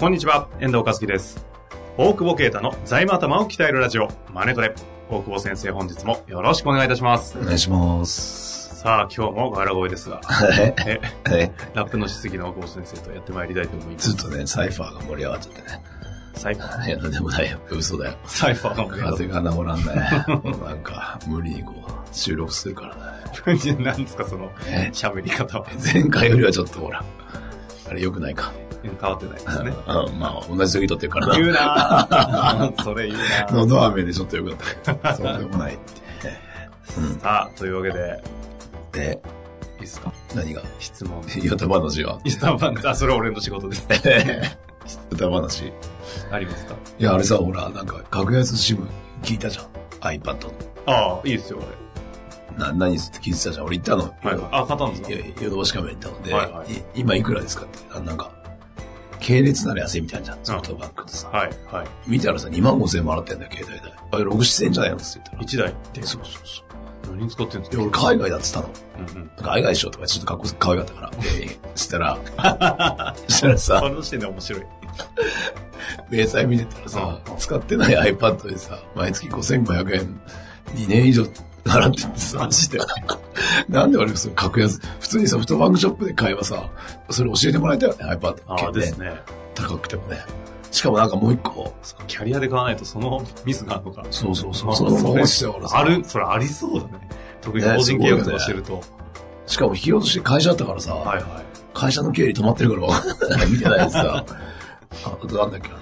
こんにちは、遠藤和樹です。大久保啓太の財務頭を鍛えるラジオ、マネトレ。大久保先生、本日もよろしくお願いいたします。お願いします。さあ、今日もガラ声ですが、ええ、えラップのしすぎの大久保先生とやってまいりたいと思います。ずっとね、サイファーが盛り上がっちゃってね。サイファー、いや、なんでもないよ。嘘だよ。サイファーの風が治らんね。もうなんか、無理にこう、収録するからね。何ですか、そのえ、喋り方は。前回よりはちょっとほら、あれ良くないか。変わってないですね。うん、まあ、同じ時撮ってるから言うな。それ言うなぁ喉飴でちょっと良くなった。そうでもないって。うん。さあ、というわけで、で、いいですか？何が？質問。ヨタ話はイスタンバンあ、それ俺の仕事です。ヨタ話ありますか？いや、あれさ、ほら、なんか、格安シム聞いたじゃん。iPad の。ああ、いいですよ、な、何って聞いてたじゃん。俺行ったの。俺。はい。あ、買ったんですか？いやヨドバシカメラ行ったので、はいはいい今いくらですかって、あなんか、系列なら安いみたいじゃん、ソフトバンクとさ。はい、はい。見たらさ、2万5千円もらってんだよ、携帯代。あれ、6、7千円じゃないの？って言ったら。一台って。そうそうそう。何に使ってるんですで、か俺海外だって言ったの。うんうん。海外しようとかちょっとかっこ可愛かったから。で、したら、したらそさ、の時点で面白い。明細見てたらさう、ん使ってない iPad でさ、毎月5500円、2年以上払っててさ、マジで。なんで俺それ格安、普通にソフトバンクショップで買えばさ、それ教えてもらえたよね、iPad ああ券ですね。高くてもね。しかもなんかもう一個、キャリアで買わないとそのミスがあるのか。そうそうそう。あそのままそれ落ちて俺さある、それありそうだね。特にね法人契約とかしてると。しかも引き落とし会社だったからさ、はいはい。会社の経理止まってるからわかんない 見てないでさ、あとなんだっけな、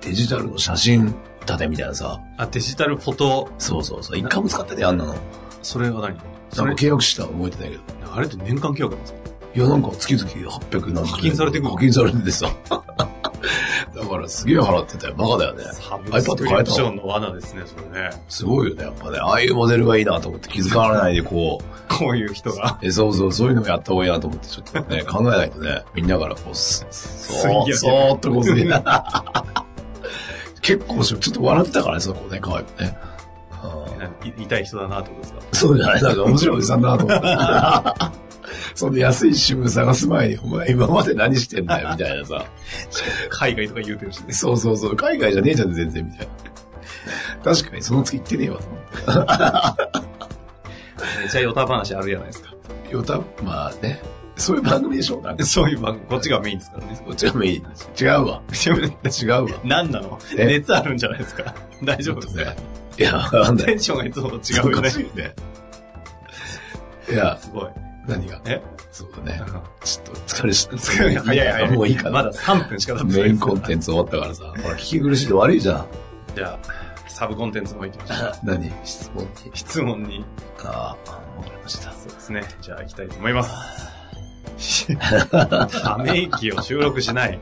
デジタルの写真立てみたいなさ、あ、デジタルフォト、そうそうそう、一回も使っててあんなの。それは何？それ？契約したら覚えてないけど。あれって年間契約なんですか？いや、なんか月々800何課金されてくの？課金されててさ。だからすげえ払ってたよ。バカだよね。iPad スクリ変えたわプションの罠ですね、それね。すごいよね。やっぱね、ああいうモデルがいいなと思って気づかないでこう、こういう人が。え、そうそう、そういうのもやった方がいいなと思って、ちょっとね、考えないとね、みんなからこう、すそーっとこうすげえ 結構ちょっと笑ってたからね、そこね、可愛くね。うんい痛い人だなってことですか？そうじゃないなんか面白いおじさんだなと思って。その安いシム探す前に、お前今まで何してんだよ、みたいなさ。海外とか言うてるしね。そうそうそう、海外じゃねえじゃん、全然、みたいな。確かに、その月行ってねえわ、と思って。めっちゃヨタ話あるじゃないですか。よた、まあね、そういう番組でしょ、なんか。そういう番組、こっちがメインですからね。こっちがメイン。違うわ。違うわ。何なの？え？熱あるんじゃないですか？大丈夫ですか？いや、ない。テンションがいつもと違うよね。いよね。いや、すごい。何が？え？そうだね。ちょっと疲れした。早い早い。もういいかな。まだ3分しか経ってないメインコンテンツ終わったからさ。ほら、聞き苦しいで悪いじゃん。じゃあ、サブコンテンツも行きましょう。何？質問に？質問に。ああ、わかりました。そうですね。じゃあ行きたいと思います。ため息を収録しない。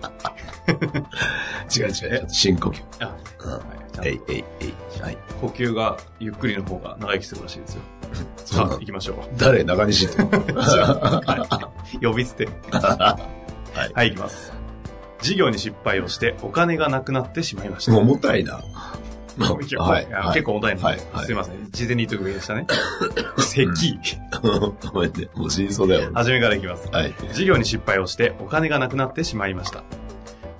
違う違う。深呼吸。あ、うんえいえいえい。はい。呼吸がゆっくりの方が長生きするらしいですよ。さあ、行きましょう。誰？中西？って。はい。呼び捨て。はい。はい、行きます。事業に失敗をしてお金がなくなってしまいました。もう重たいな。まあ 結構はい。あ結構重たいので、はい。はいすいません。事前に言っとくべきでしたね。咳。ごめんね。もう死にそうだよ。初めからいきます。はい。事業に失敗をしてお金がなくなってしまいました。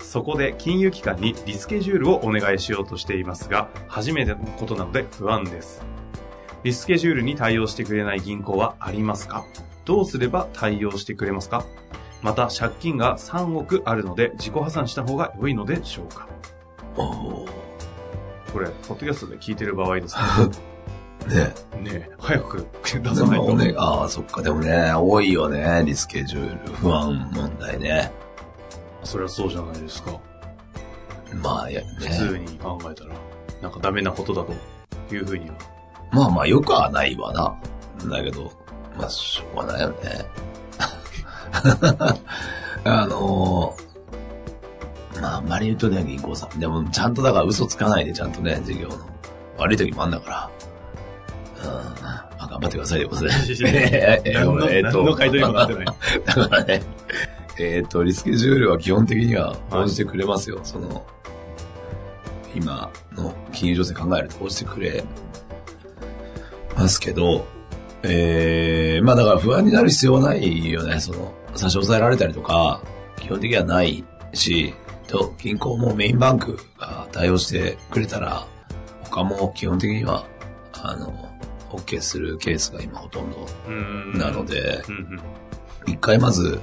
そこで金融機関にリスケジュールをお願いしようとしていますが、初めてのことなので不安です。リスケジュールに対応してくれない銀行はありますか？どうすれば対応してくれますか？また借金が3億あるので自己破産した方が良いのでしょうか？おーこれ、ポッドキャストで聞いてる場合ですね ね。ねえ、早く出でさないと。もね、ああ、そっか。でもね、多いよね。リスケジュール、不安問題ね。それはそうじゃないですか。まあ、いや普ね。通に考えたら、なんかダメなことだというふうには。まあまあ、よくはないわな。んだけど、まあ、しょうがないよね。あのーまあ、あんまり言うとね、銀行さん。でも、ちゃんとだから嘘つかないで、ちゃんとね、事業の。悪い時もあんだから。うん。まあ、頑張ってくださいよ、ことで。えっと何の回答にもなってない。だからね、えっ、と、リスケジュールは基本的には応じてくれますよ。その、今の金融情勢考えると応じてくれますけど、えー、まあだから不安になる必要はないよね。その、差し押さえられたりとか、基本的にはないし、と、銀行もメインバンクが対応してくれたら、他も基本的には、あの、OK するケースが今ほとんどうんなので。一回まず、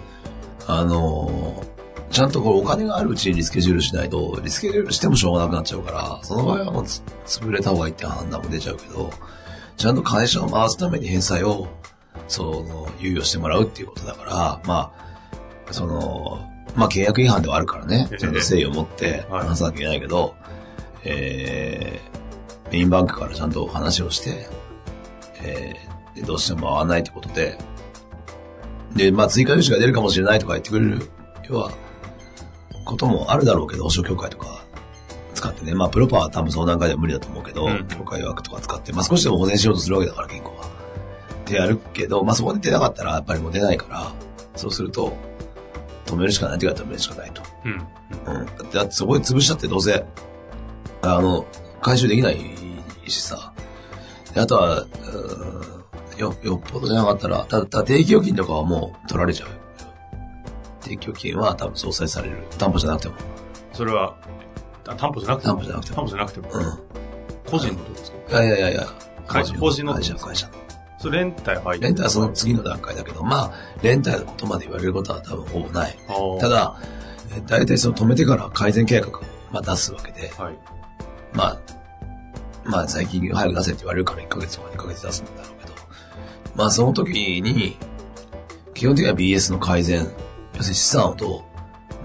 あのーちゃんとこうお金があるうちにリスケジュールしないと、リスケジュールしてもしょうがなくなっちゃうから、その場合はもうつ潰れた方がいいって判断も出ちゃうけど、ちゃんと会社を回すために返済を、その、猶予してもらうっていうことだから、まあ、その、まあ契約違反ではあるからね、ちゃんと誠意を持ってはい。話さなきゃいけないけど、えー、メインバンクからちゃんと話をして、えー、でどうしても合わないってことで、で、まあ追加融資が出るかもしれないとか言ってくれる、要は、こともあるだろうけど、保証協会とか使ってね。まあプロパは多分その段階では無理だと思うけど、うん。協会枠とか使って、まあ少しでも保全しようとするわけだから、銀行は。ってやるけど、まあそこで出なかったら、やっぱりもう出ないから、そうすると、止めるしかないって言われたら止めるしかないと。うん。うん。だって、そこで潰しちゃってどうせ、あの、回収できないしさ。であとは、うーんよ、よっぽどじゃなかったら、ただ、ただ定期預金とかはもう取られちゃう。定期預金は多分相殺される。担保じゃなくても。それは、あ担保じゃなくても。担保じゃなくても担保じゃなくても。うん。個人のことですか？いやいやいやいや。会社法人の会社、会社。それ連帯入ってレンタはその次の段階だけど、まあ、レンタのことまで言われることは多分ほぼない。ただ、え大体その止めてから改善計画を、まあ、出すわけで、はい。まあ、まあ最近早く出せって言われるから1ヶ月とか2ヶ月出すんだろうけど、まあその時に、基本的には BS の改善、要するに資産をどう、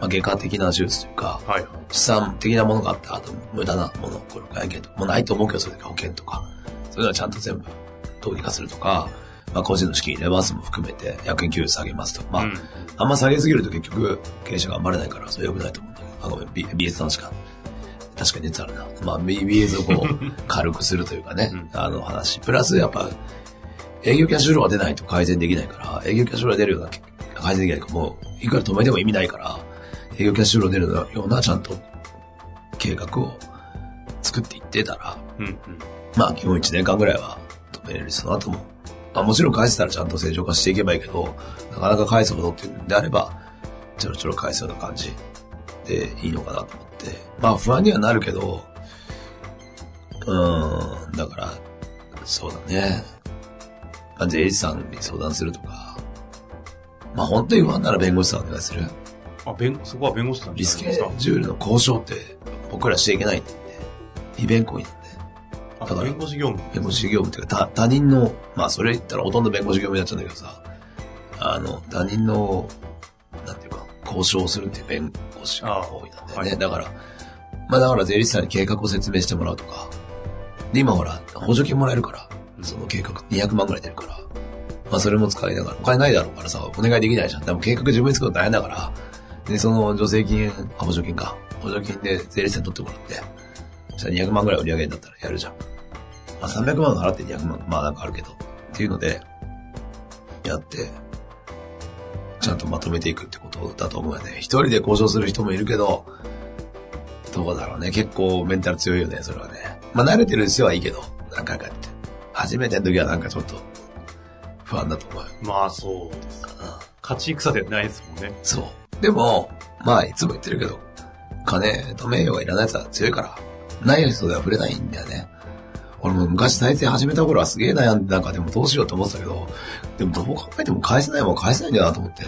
まあ外科的な手術というか、はい。資産的なものがあった後、無駄なもの、これ外見とか、もうないと思うけど、それで保険とか、そういうのはちゃんと全部どうにかするとか、まあ個人の資金入れますも含めて、役員給与下げますとか、まあ、うんあんま下げすぎると結局、経営者頑張れないから、それ良くないと思うんだけど、あ、ごめん、B- BS の話か。確かに熱あるな。まあ、BS をこう、軽くするというかね、うんあの話。プラス、やっぱ、営業キャッシュフローが出ないと改善できないから、営業キャッシュフローが出るような、改善できないから、もう、いくら止めても意味ないから、営業キャッシュフロー出るような、ちゃんと、計画を作っていってたら、うんうん。まあ、基本1年間ぐらいは止めれるし、その後も。まあ、もちろん返せたらちゃんと正常化していけばいいけど、なかなか返すほどっていうんであれば、ちょろちょろ返すような感じでいいのかなと思って。まあ、不安にはなるけど、うーん、だから、そうだね。まあ、税理士さんに相談するとか、まあ、本当に不安なら弁護士さんお願いする。あ、弁、そこは弁護士さんリスケジュールの交渉って僕らしちゃいけないって言って、非弁行為なんで。あだから弁護士業務。弁護士業務っていうか、他他人の、まあそれ言ったらほとんど弁護士業務になっちゃうんだけどさ、あの、他人の、なんていうか、交渉をするっていう弁護士が多いなんだよね。はいだから、まあだから税理士さんに計画を説明してもらうとか、で、今ほら、補助金もらえるから、その計画200万ぐらい出るから、まあそれも使いながら、お金ないだろうからさ、お願いできないじゃん。でも計画自分に作るの大変だから、で、その助成金、あ、補助金か。補助金で税理士さんに取ってもらって、そしたら200万ぐらい売り上げになったらやるじゃん。まあ、300万払って200万、まあなんかあるけど、っていうので、やって、ちゃんとまとめていくってことだと思うよね。一人で交渉する人もいるけど、どうだろうね。結構メンタル強いよね、それはね。まあ慣れてる人はいいけど、何回かやって。初めての時はなんかちょっと、不安だと思うよ。まあそうです。勝ち戦でないですもんね。そう。でも、まあいつも言ってるけど、金と名誉がいらない奴は強いから、ない人では触れないんだよね。俺も昔再生始めた頃はすげえ悩んで、なんかでもどうしようと思ってたけど、でもどう考えても返せないもん返せないんだなと思って。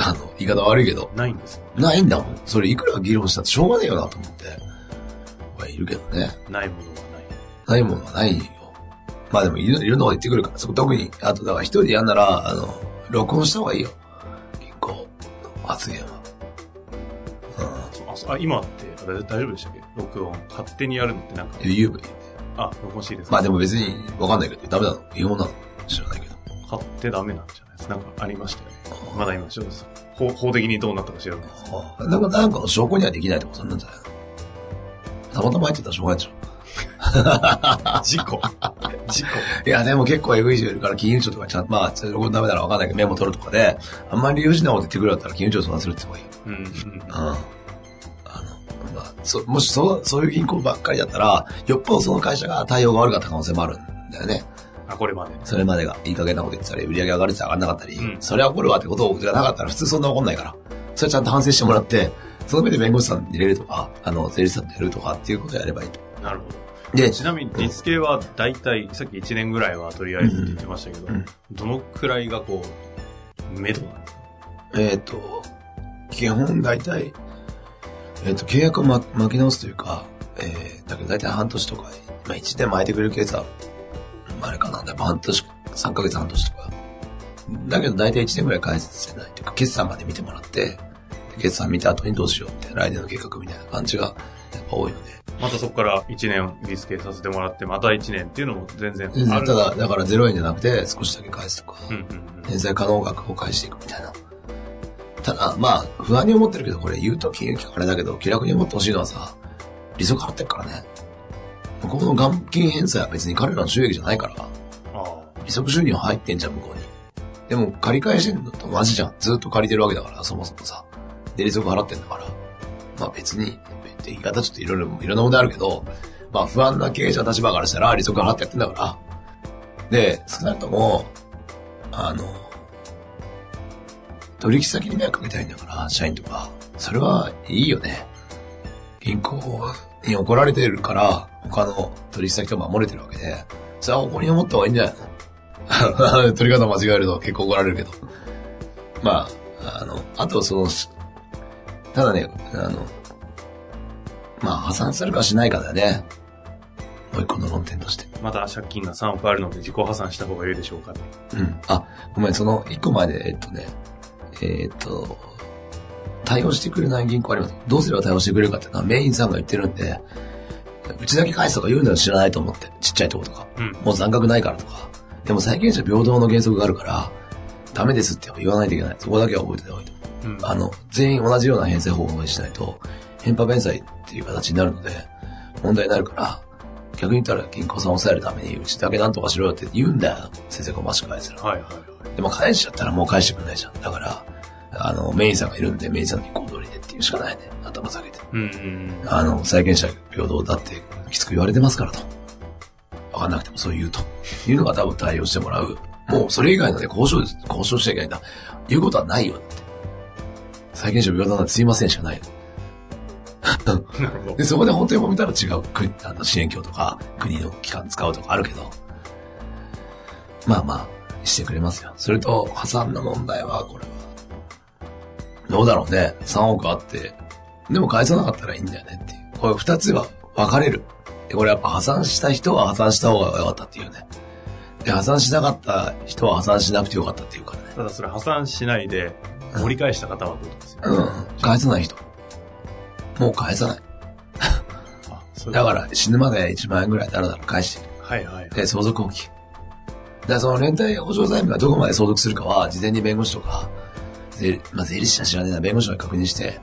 あの、言い方悪いけど、ないんですよ。ないんだもん。それいくら議論したってしょうがねえよなと思って。はいるけどね。ないものはない。ないものはないよ。まあでもいる、いるのは言ってくるから、そこ特に、あとだから一人でやんなら、あの、録音した方がいいよ。銀行の発言は。あそあ、今って、あれ大丈夫でしたっけ？録音。勝手にやるのってなんかうん。、言えばいいね。あ、録音していいですかまあでも別にわかんないけど、ダメなの？違法なの？知らないけど。買ってダメなんじゃないです？か。なんかありましたよね。まだ今、ちょっと法法的にどうなったか知らないです。なんか、なんかの証拠にはできないとか、そんなんじゃない？のたまたま入ってたらしょうがないでしょ。事故事故いや、でも結構エグい人いるから、金融庁とかちゃんと、まあ、それこダメならわかんないけど、メモ取るとかで、あんまり理不尽なこと言ってくるんだったら、金融庁相談するって言った方がいいよ。うんうん。うん。あの、まあ、そ、もしそう、そういう銀行ばっかりだったら、よっぽどその会社が対応が悪かった可能性もあるんだよね。あ、これまで。それまでがいい加減なこと言ってたり、売り上げ上がるって上がんなかったり、うんそれは怒るわってことがなかったら普通そんな怒んないから。それちゃんと反省してもらって、その上で弁護士さん入れるとか、あの、税理士さんとやるとかっていうことをやればいいと。なるほど。で、ちなみに、リス系は大体、さっき1年ぐらいはとりあえずって言ってましたけど、うんどのくらいがこう、目処なんですか？えっ、と、基本大体、えっ、と、契約を、ま、巻き直すというか、えー、だけど大体半年とか、まあ1年巻いてくれるケースは、あれかな、でも半年、3ヶ月半年とか。だけど大体1年ぐらい返せないというか、決算まで見てもらって、決算見た後にどうしようみたいな、来年の計画みたいな感じが、やっぱ多いので。またそこから1年リスケさせてもらって、また1年っていうのも全然た。だ、だから0円じゃなくて少しだけ返すとか、うんうんうん。返済可能額を返していくみたいな。ただ、まあ、不安に思ってるけど、これ言うと金融機関あれだけど、気楽に思ってほしいのはさ、利息払ってるからね。向こうの元金返済は別に彼らの収益じゃないから。利息収入入ってんじゃん、向こうに。でも、借り返してんのと同じじゃん。ずっと借りてるわけだから、そもそもさ。で、利息払ってんだから。まあ別に、って言い方ちょっといろいろ、いろんな問題あるけど、まあ不安な経営者の立場からしたら利息払ってやってんだから。で、少なくとも、あの、取引先に迷惑かけたいんだから、社員とか。それはいいよね。銀行に怒られてるから、他の取引先と守れてるわけで、それは誇りに思った方がいいんじゃないの？取り方間違えると結構怒られるけど。まあ、あの、あとその、ただね、あの、まあ破産するかしないかだよね。もう一個の論点として。また借金が3億あるので自己破産した方がいいでしょうかね。うん。あ、ごめん、その一個前で、えっとね、えっと、対応してくれない銀行あります。どうすれば対応してくれるかっていうのはメインさんが言ってるんで、うちだけ返すとか言うのは知らないと思って、ちっちゃいとことか。うん。もう残額ないからとか。でも債権者平等の原則があるから、ダメですって言わないといけない。そこだけは覚えてた方がいいと思う。うん。あの、全員同じような返済方法にしないと、返パ弁済っていう形になるので、問題になるから、逆に言ったら銀行さんを抑えるために、うちだけなんとかしろよって言うんだよ。先生がマシ返すら。はいはいはい。でも返しちゃったらもう返してくんないじゃん。だから、あの、メインさんがいるんで、メインさんの意向通りでっていうしかないね。頭下げて。うんうんあの、債権者平等だってきつく言われてますからと。わかんなくてもそう言うと。いうのが多分対応してもらう。もうそれ以外のね、交渉。交渉しちゃいけないんだ。言うことはないよって。債権者平等なんてすいませんしかないよ。うん。なるほど。で、そこで本当に揉めたら違う国、あの、支援協とか、国の機関使うとかあるけど、まあまあ、してくれますよ。それと、破産の問題は、これは、どうだろうね。3億あって、でも返さなかったらいいんだよねっていう。これ二つは分かれる。で、これやっぱ破産した人は破産した方が良かったっていうね。で、破産しなかった人は破産しなくてよかったっていうからね。ただそれ破産しないで、盛り返した方はどうですよ。うん。返さない人。もう返さない。だから死ぬまで1万円ぐらいだらだら返してはいはい。で、相続放棄。で、その連帯保証財務がどこまで相続するかは、事前に弁護士とか、税まあ、税理士は知らねえな、弁護士が確認して、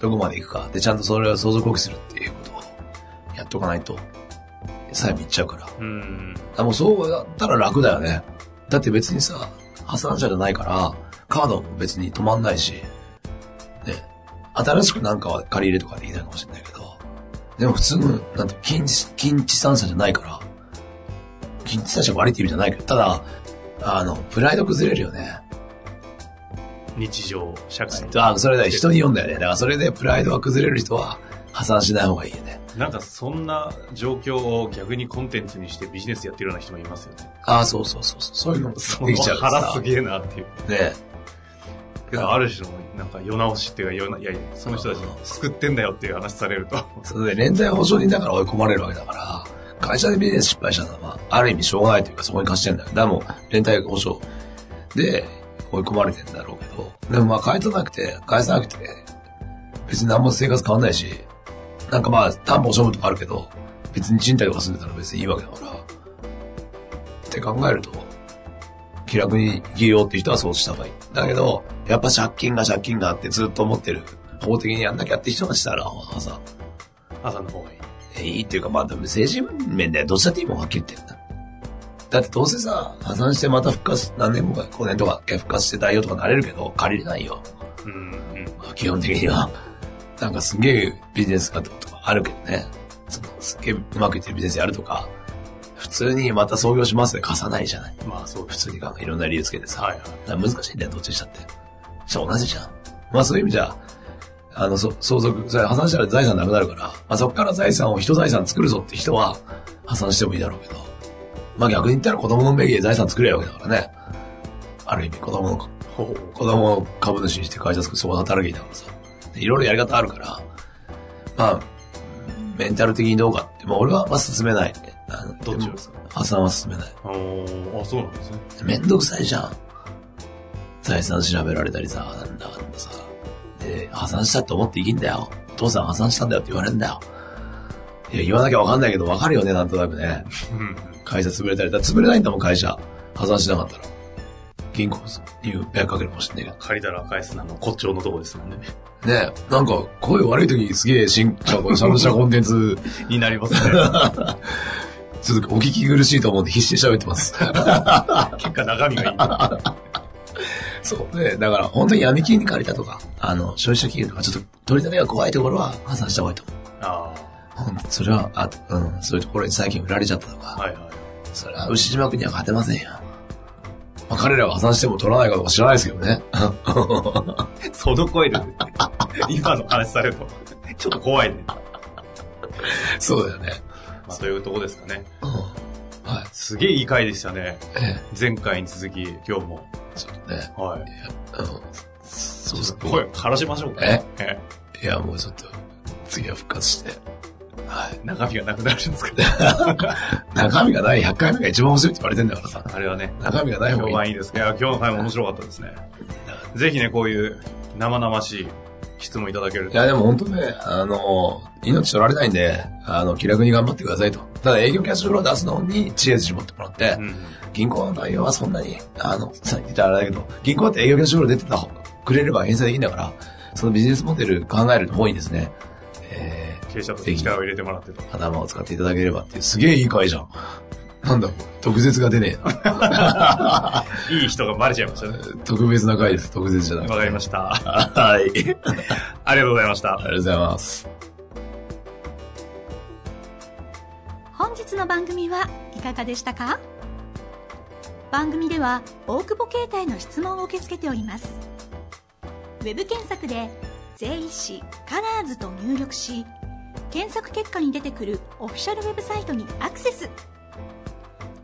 どこまで行くか。で、ちゃんとそれを相続放棄するっていうことをやっとかないと、債務いっちゃうから。うん。あもうそうだったら楽だよね。だって別にさ、破産者じゃないから、カードも別に止まんないし、ね、新しくなんかは借り入れとかできないかもしれないけど、でも普通の、なんて、金地、金地産者じゃないから、金地産者悪いって意味じゃないけど、ただ、あの、プライド崩れるよね。日常、社会。あ、それだ、人に読んだよね。だからそれでプライドが崩れる人は、破産しない方がいいよね。なんかそんな状況を逆にコンテンツにしてビジネスやってるような人もいますよね。ああ、そうそうそうそう。そういうのもできちゃうからさ。腹すげえなっていう。ねある種のなんか世直しっていうか世な、いやいや、その人たち救ってんだよっていう話されると。それで連帯保証人だから追い込まれるわけだから、会社でビジネス失敗したのは、ある意味しょうがないというか、そこに貸してんだよ。だも、連帯保証で追い込まれてんだろうけど、でもまあ返さなくて、返さなくて、別に何も生活変わんないし、なんかまあ、担保処分とかあるけど、別に賃貸とか住んでたら別にいいわけだから、って考えると、気楽に生きようっていう人はそうした方がいい。だけど、やっぱ借金が借金があってずっと思ってる。法的にやんなきゃって人がしたら、朝、朝の方がいい。えいいっていうか、まあ、でも精神面でどっちだっていいもんはっきり言ってるだってどうせさ、破産してまた復活、何年後か、5年とか復活して代表とかなれるけど、借りれないよ。うんうん。まあ基本的には。なんかすげえビジネス家ってことかあるけどね。そのすげえうまくいってるビジネスやるとか、普通にまた創業しますで貸さないじゃない。まあそう。普通に考えいろんな理由つけてさ。はい難しいんだよ、どっちにしたって。じゃあ同じじゃん。まあそういう意味じゃ、あの、そ相続、それ破産したら財産なくなるから、まあそこから財産を人財産作るぞって人は破産してもいいだろうけど、まあ逆に言ったら子供の名義で財産作れるわけだからね。ある意味子供の、子供を株主にして会社作ってそこで働きだからさ。でいろいろやり方あるから、まあ、メンタル的にどうかって、まあ俺はまあ進めない。あのどっちですか？破産は進めない。おーあ、そうなんですね。めんどくさいじゃん。財産調べられたりさ、なんだかんださ。で、破産したって思っていいんだよ。お父さん破産したんだよって言われるんだよ。いや、言わなきゃわかんないけどわかるよね、なんとなくね。うん。会社潰れたり、だ潰れないんだもん、会社。破産しなかったら。銀行に迷惑かけるかもしんないけど。借りたら返すの骨頂のとこですもんね。ねなんか、声悪い時にすげえ新、ちゃんとちゃんとしたコンテンツ、になりますね。ちょっとお聞き苦しいと思うんで必死で喋ってます。結果中身がいい。そうね。だから、本当に闇金に借りたとか、あの、消費者金融とか、ちょっと取り立てが怖いところは破産した方がいいと思う。あほんとそれは、あ、うん、そういうところに最近売られちゃったとか、あ。はいはい。それは牛島君には勝てませんよ。まあ、彼らが破産しても取らないかどうか知らないですけどね。その声で、今の話されると、ちょっと怖いね。そうだよね。まあ、というとこですかね。うん。はい。すげえいい回でしたね。ええ、前回に続き、今日も。ちょっとね、はい。あの、そうです声、枯らしましょうか。え？えいや、もうちょっと、次は復活して。はい。中身がなくなるんですか 中身がない100回目が一番面白いって言われてんだからさ。あれはね、中身がない方がいい。いいですね。いや、今日の回も面白かったですね。ぜひね、こういう生々しい質問いただけると。いや、でも本当ね、あの、命取られないんで、あの、気楽に頑張ってくださいと。ただ営業キャッシュフロー出すのに知恵絞ってもらって、うん。銀行の内容はそんなに、あの、さっき言ったらあれだけど、銀行って営業キャッシュフロー出てたくれれば返済できるんだから、そのビジネスモデル考える方にですね、え経営者として力を入れてもらってと。ー、頭を使っていただければっていう、すげえいい回じゃん。なんだ、特別が出ねえな。いい人がバレちゃいましたね。特別な回です、特別じゃなくて。わかりました。はい。ありありがとうございました。がとうございます。本日の番組はいかがでしたか？番組では大久保携帯の質問を受け付けておりますウェブ検索で「税理士カラーズと入力し検索結果に出てくるオフィシャルウェブサイトにアクセス